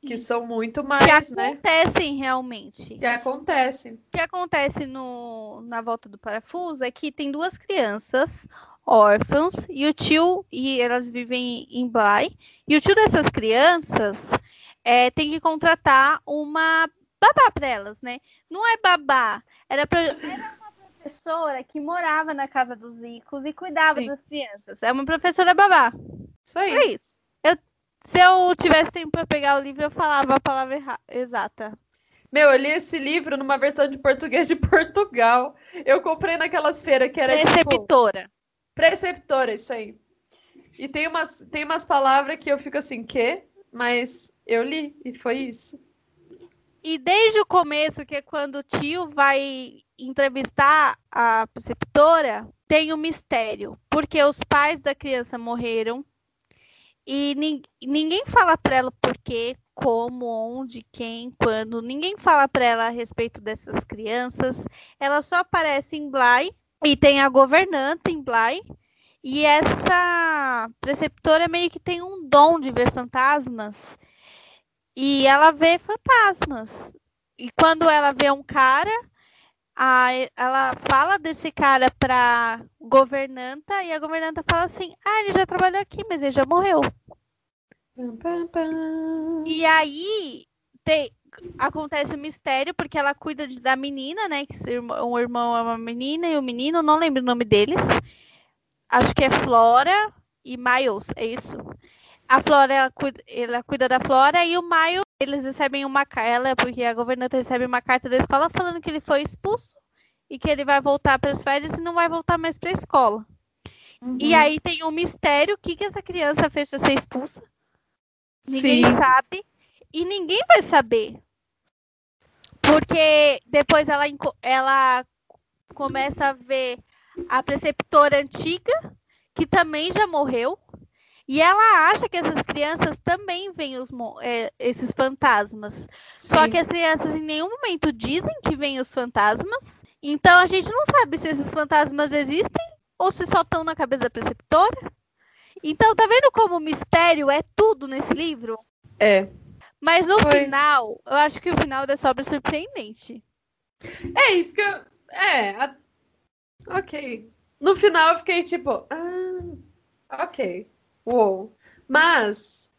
A: que são muito
B: Que
A: mais, né?
B: acontecem realmente.
A: Que acontecem.
B: O que acontece no, na volta do parafuso é que tem duas crianças órfãos e o tio, e elas vivem em Bly, e o tio dessas crianças é, tem que contratar uma babá para elas, né? Não é babá, era, pra, era professora que morava na casa dos ricos e cuidava
A: Sim.
B: das crianças. É uma professora babá.
A: Isso aí.
B: É isso. Eu, se eu tivesse tempo para pegar o livro, eu falava a palavra erra- exata.
A: Meu, eu li esse livro numa versão de português de Portugal. Eu comprei naquelas feiras que era tipo
B: Receptora.
A: preceptora, isso aí. E tem umas, tem umas palavras que eu fico assim, quê? Mas eu li e foi isso.
B: E desde o começo, que é quando o tio vai entrevistar a preceptora, tem um mistério. Porque os pais da criança morreram e nin- ninguém fala para ela por quê, como, onde, quem, quando. Ninguém fala para ela a respeito dessas crianças. Ela só aparece em Bly e tem a governanta em Bly. E essa preceptora meio que tem um dom de ver fantasmas. E ela vê fantasmas. e quando ela vê um cara, a, ela fala desse cara pra governanta e a governanta fala assim: Ah, ele já trabalhou aqui, mas ele já morreu.
A: Pam, pam, pam.
B: E aí tem, acontece o mistério, porque ela cuida de- da menina, né? Que um irmão é uma menina e o menino, não lembro o nome deles. Acho que é Flora e Miles, é isso. A Flora, ela cuida, ela cuida da Flora e o Miles, eles recebem uma carta, porque a governanta recebe uma carta da escola falando que ele foi expulso e que ele vai voltar para as férias e não vai voltar mais para a escola. E
A: Uhum.
B: aí tem um mistério, o que, que essa criança fez para ser expulsa? Ninguém
A: Sim.
B: sabe. E ninguém vai saber. Porque depois ela, ela começa a ver a preceptora antiga, que também já morreu. E ela acha que essas crianças também veem os, é, esses fantasmas. Só
A: Sim.
B: que as crianças em nenhum momento dizem que veem os fantasmas. Então a gente não sabe se esses fantasmas existem ou se só estão na cabeça da preceptora. Então, tá vendo como o mistério é tudo nesse livro?
A: É.
B: Mas no
A: Foi.
B: final, eu acho que o final dessa obra é surpreendente.
A: É isso que eu. É. a- Ok. No final eu fiquei tipo. Ah, ok. Uou. Mas.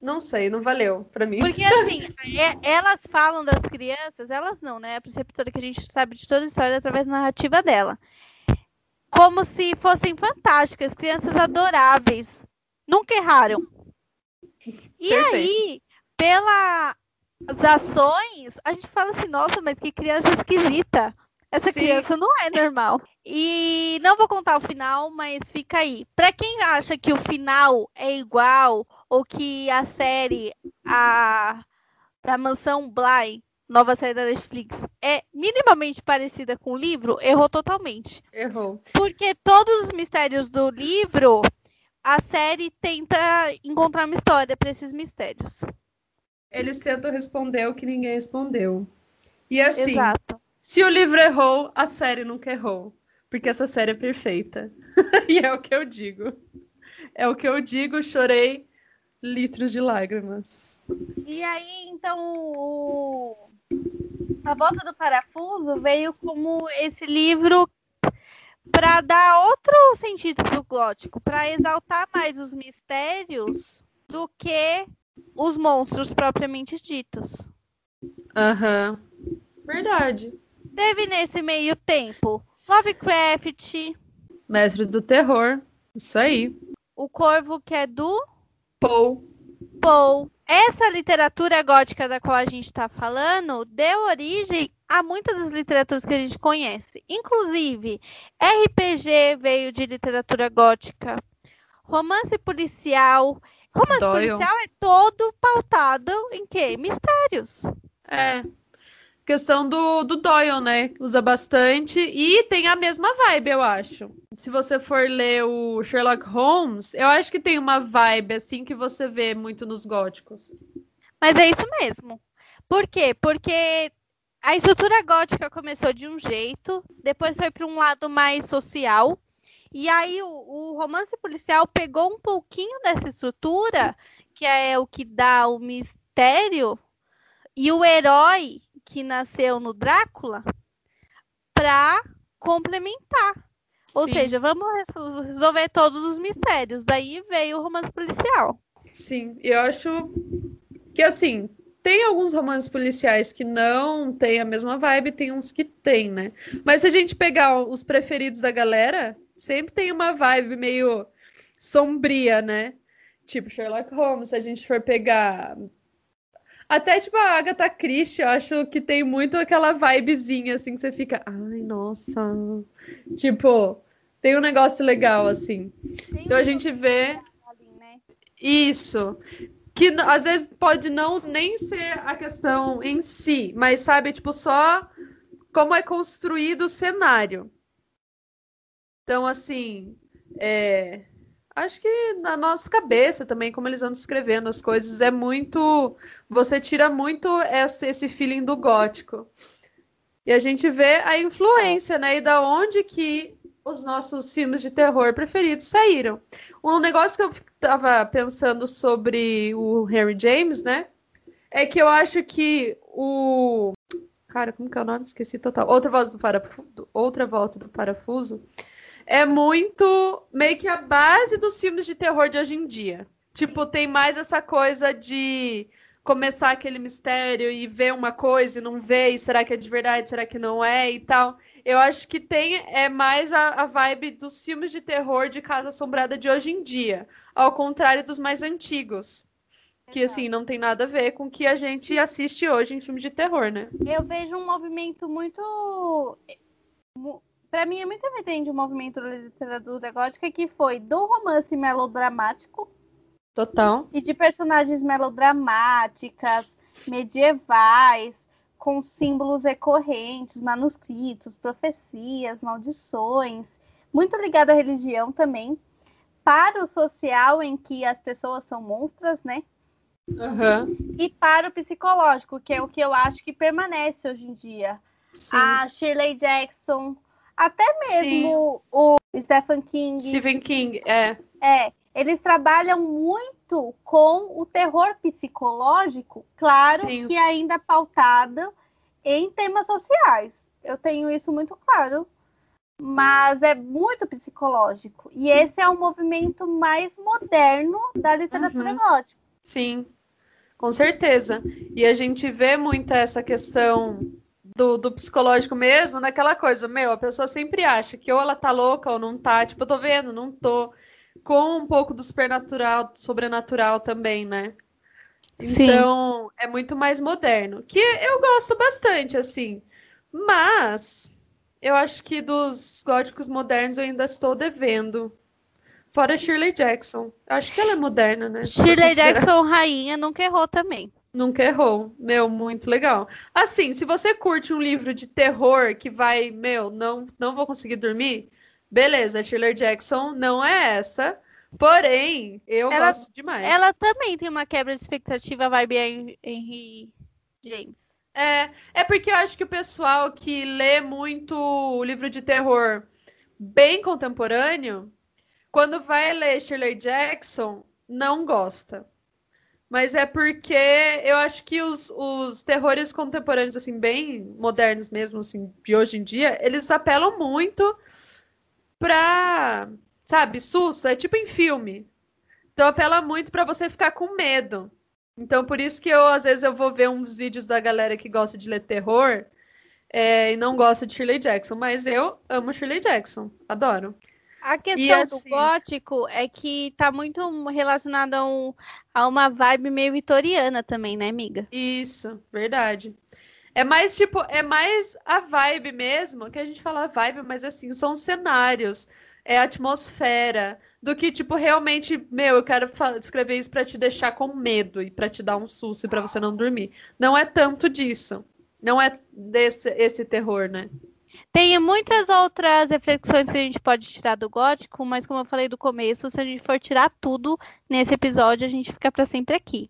A: Não sei, não valeu pra mim.
B: Porque assim, é- elas falam das crianças, elas não, né? A preceptora que a gente sabe de toda a história através da narrativa dela. Como se fossem fantásticas, crianças adoráveis. Nunca erraram. E
A: Perfeito.
B: aí, pelas ações, a gente fala assim, nossa, mas que criança esquisita. Essa
A: Sim.
B: criança não é normal. E não vou contar o final, mas fica aí. Pra quem acha que o final é igual ou que a série a da Mansão Bly, nova série da Netflix, é minimamente parecida com o livro, errou totalmente.
A: Errou.
B: Porque todos os mistérios do livro, a série tenta encontrar uma história para esses mistérios.
A: Eles tentam responder o que ninguém respondeu. E assim,
B: Exato.
A: Se o livro errou, a série nunca errou. Porque essa série é perfeita. e é o que eu digo. É o que eu digo, chorei litros de lágrimas.
B: E aí, então, o... A Volta do Parafuso veio como esse livro para dar outro sentido para o gótico, para exaltar mais os mistérios do que os monstros propriamente ditos.
A: Aham. Verdade.
B: Teve nesse meio tempo Lovecraft,
A: Mestre do terror. Isso aí.
B: o Corvo que é do
A: Paul.
B: Poe. Essa literatura gótica da qual a gente está falando deu origem a muitas das literaturas que a gente conhece. Inclusive, RPG veio de literatura gótica, romance policial. Romance
A: Doyle.
B: policial é todo pautado em quê? Mistérios.
A: É. Questão do, do Doyle, né? Usa bastante. E tem a mesma vibe, eu acho. Se você for ler o Sherlock Holmes, eu acho que tem uma vibe assim que você vê muito nos góticos.
B: Mas é isso mesmo. Por quê? Porque a estrutura gótica começou de um jeito, depois foi para um lado mais social. E aí o, o romance policial pegou um pouquinho dessa estrutura, que é o que dá o mistério, e o herói que nasceu no Drácula, para complementar. Ou
A: Sim.
B: seja, vamos res- resolver todos os mistérios. Daí veio o romance policial.
A: Sim, eu acho que assim, tem alguns romances policiais que não tem a mesma vibe, tem uns que tem, né? Mas se a gente pegar os preferidos da galera, sempre tem uma vibe meio sombria, né? Tipo Sherlock Holmes, se a gente for pegar até tipo a Agatha Christie, eu acho que tem muito aquela vibezinha assim que você fica, ai, nossa. Tipo, tem um negócio legal assim. Então a gente vê
B: ali, né?
A: isso. Que às vezes pode não nem ser a questão em si, mas sabe, tipo, só como é construído o cenário. Então, assim, é, acho que na nossa cabeça também, como eles vão descrevendo as coisas, é muito. Você tira muito esse, esse feeling do gótico. E a gente vê a influência, né? E da onde que os nossos filmes de terror preferidos saíram. Um negócio que eu tava pensando sobre o Henry James, né? É que eu acho que o Cara, como que é o nome? Esqueci total. Outra voz do parafuso. Outra volta do parafuso. É muito meio que a base dos filmes de terror de hoje em dia. Tipo, tem mais essa coisa de começar aquele mistério e ver uma coisa e não ver, e será que é de verdade, será que não é e tal. Eu acho que tem é mais a, a vibe dos filmes de terror de Casa Assombrada de hoje em dia, ao contrário dos mais antigos. Que assim, não tem nada a ver com o que a gente assiste hoje em filmes de terror, né?
B: Eu vejo um movimento muito. Para mim, é muito evidente o um movimento da literatura gótica que foi do romance melodramático
A: Total.
B: E de personagens melodramáticas, medievais, com símbolos recorrentes, manuscritos, profecias, maldições, muito ligado à religião também, para o social em que as pessoas são monstras, né?
A: Uhum.
B: E para o psicológico, que é o que eu acho que permanece hoje em dia. Sim. A Shirley Jackson, até mesmo Sim. o Stephen King.
A: Stephen King, é.
B: É, eles trabalham muito com o terror psicológico, claro Sim. que ainda pautado em temas sociais. Eu tenho isso muito claro. Mas é muito psicológico. E esse é o movimento mais moderno da literatura uhum. gótica.
A: Sim, com certeza. E a gente vê muito essa questão do, do, psicológico mesmo, naquela coisa, meu, a pessoa sempre acha que ou ela tá louca ou não tá, tipo, eu tô vendo, não tô com um pouco do supernatural, sobrenatural também, né? Sim. Então, é muito mais moderno. Que eu gosto bastante, assim. Mas eu acho que dos góticos modernos eu ainda estou devendo. Fora Shirley Jackson. Eu acho que ela é moderna, né?
B: Shirley Jackson, rainha, nunca errou também.
A: Nunca errou. Meu, muito legal. Assim, se você curte um livro de terror que vai, meu, não, não vou conseguir dormir, Beleza, Shirley Jackson não é essa. Porém, eu ela, gosto demais.
B: Ela também tem uma quebra de expectativa vibe Henry James.
A: É, é porque eu acho que o pessoal que lê muito o livro de terror bem contemporâneo, quando vai ler Shirley Jackson, não gosta. Mas é porque eu acho que os, os terrores contemporâneos, assim, bem modernos mesmo, assim, de hoje em dia, eles apelam muito pra, sabe, susto. É tipo em filme. Então apela muito para você ficar com medo. Então por isso que eu, às vezes, eu vou ver uns vídeos da galera que gosta de ler terror é, e não gosta de Shirley Jackson. Mas eu amo Shirley Jackson. Adoro.
B: A questão assim... do gótico é que tá muito relacionada a, um, a uma vibe meio vitoriana também, né, amiga?
A: Isso, verdade. É mais tipo, é mais a vibe mesmo, que a gente fala vibe, mas assim, são cenários, é atmosfera, do que tipo realmente, meu, eu quero escrever isso para te deixar com medo e para te dar um susto para você não dormir. Não é tanto disso. Não é desse esse terror, né?
B: Tem muitas outras reflexões que a gente pode tirar do gótico, mas como eu falei do começo, se a gente for tirar tudo nesse episódio, a gente fica para sempre aqui.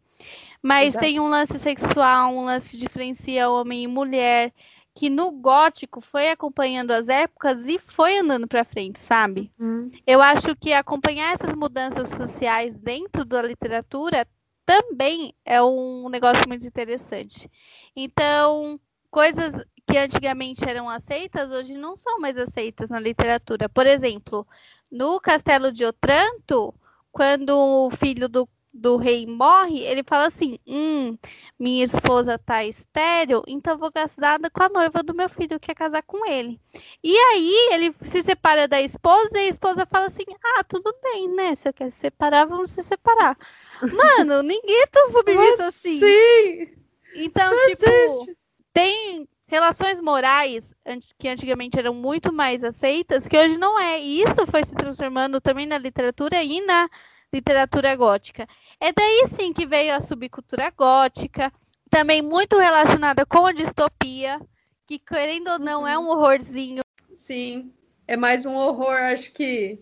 B: Mas Exato. tem um lance sexual, um lance que diferencia homem e mulher, que no gótico foi acompanhando as épocas e foi andando para frente, sabe? Uhum. Eu acho que acompanhar essas mudanças sociais dentro da literatura também é um negócio muito interessante. Então, coisas que antigamente eram aceitas, hoje não são mais aceitas na literatura. Por exemplo, no Castelo de Otranto, quando o filho do do rei morre, ele fala assim: hum, minha esposa tá estéreo, então vou casar com a noiva do meu filho, que quer casar com ele. E aí ele se separa da esposa e a esposa fala assim: ah, tudo bem, né? Você quer se separar, vamos se separar. Mano, ninguém é tão submisso assim.
A: Sim!
B: Então, Isso tipo, existe. Tem relações morais que antigamente eram muito mais aceitas, que hoje não é. E isso foi se transformando também na literatura e na literatura gótica. É daí sim que veio a subcultura gótica, também muito relacionada com a distopia, que querendo ou não é um horrorzinho.
A: Sim, é mais um horror, acho que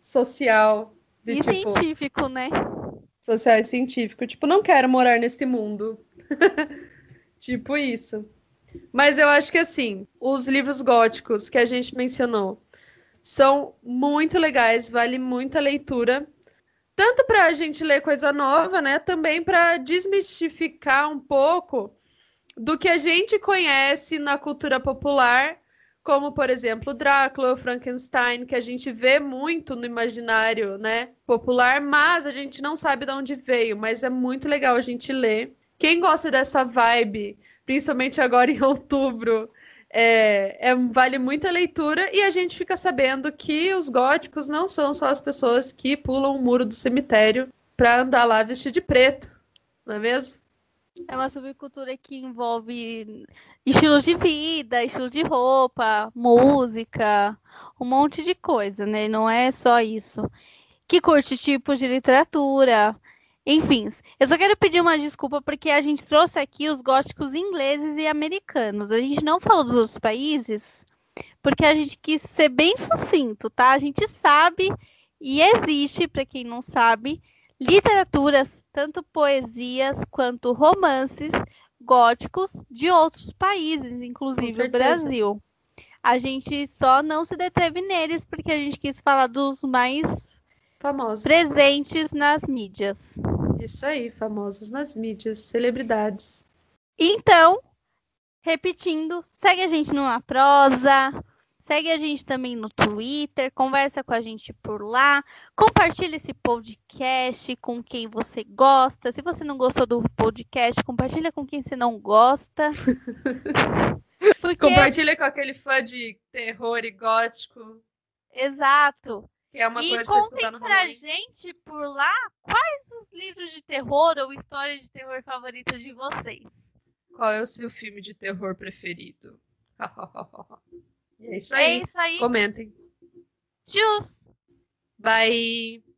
A: social.
B: E tipo, científico, né?
A: Social e científico. Tipo, não quero morar nesse mundo. tipo isso. Mas eu acho que assim, os livros góticos que a gente mencionou são muito legais, vale muito a leitura tanto para a gente ler coisa nova, né? Também para desmistificar um pouco do que a gente conhece na cultura popular, como, por exemplo, Drácula, Frankenstein, que a gente vê muito no imaginário né, popular, mas a gente não sabe de onde veio, mas é muito legal a gente ler. Quem gosta dessa vibe, principalmente agora em outubro, é, é, vale muita leitura e a gente fica sabendo que os góticos não são só as pessoas que pulam o muro do cemitério para andar lá vestido de preto, não é mesmo?
B: É uma subcultura que envolve estilos de vida, estilo de roupa, música, um monte de coisa, né? Não é só isso. Que curte tipos de literatura, enfim. Eu só quero pedir uma desculpa porque a gente trouxe aqui os góticos ingleses e americanos. A gente não falou dos outros países porque a gente quis ser bem sucinto, tá? A gente sabe e existe, para quem não sabe, literaturas tanto poesias quanto romances góticos de outros países, inclusive o Brasil. A gente só não se deteve neles porque a gente quis falar dos mais
A: famosos
B: presentes nas mídias.
A: Isso aí, famosos nas mídias, celebridades.
B: Então, repetindo, segue a gente numa prosa, Segue a gente também no Twitter, conversa com a gente por lá, compartilha esse podcast com quem você gosta. Se você não gostou do podcast, compartilha com quem você não gosta.
A: Porque... Compartilha com aquele fã de terror e gótico.
B: Exato.
A: Que é uma
B: e
A: coisa
B: pra escutar no pra gente por lá quais os livros de terror ou histórias de terror favoritas de vocês.
A: Qual é o seu filme de terror preferido? É isso aí. É isso aí. Comentem.
B: Tchau.
A: Bye.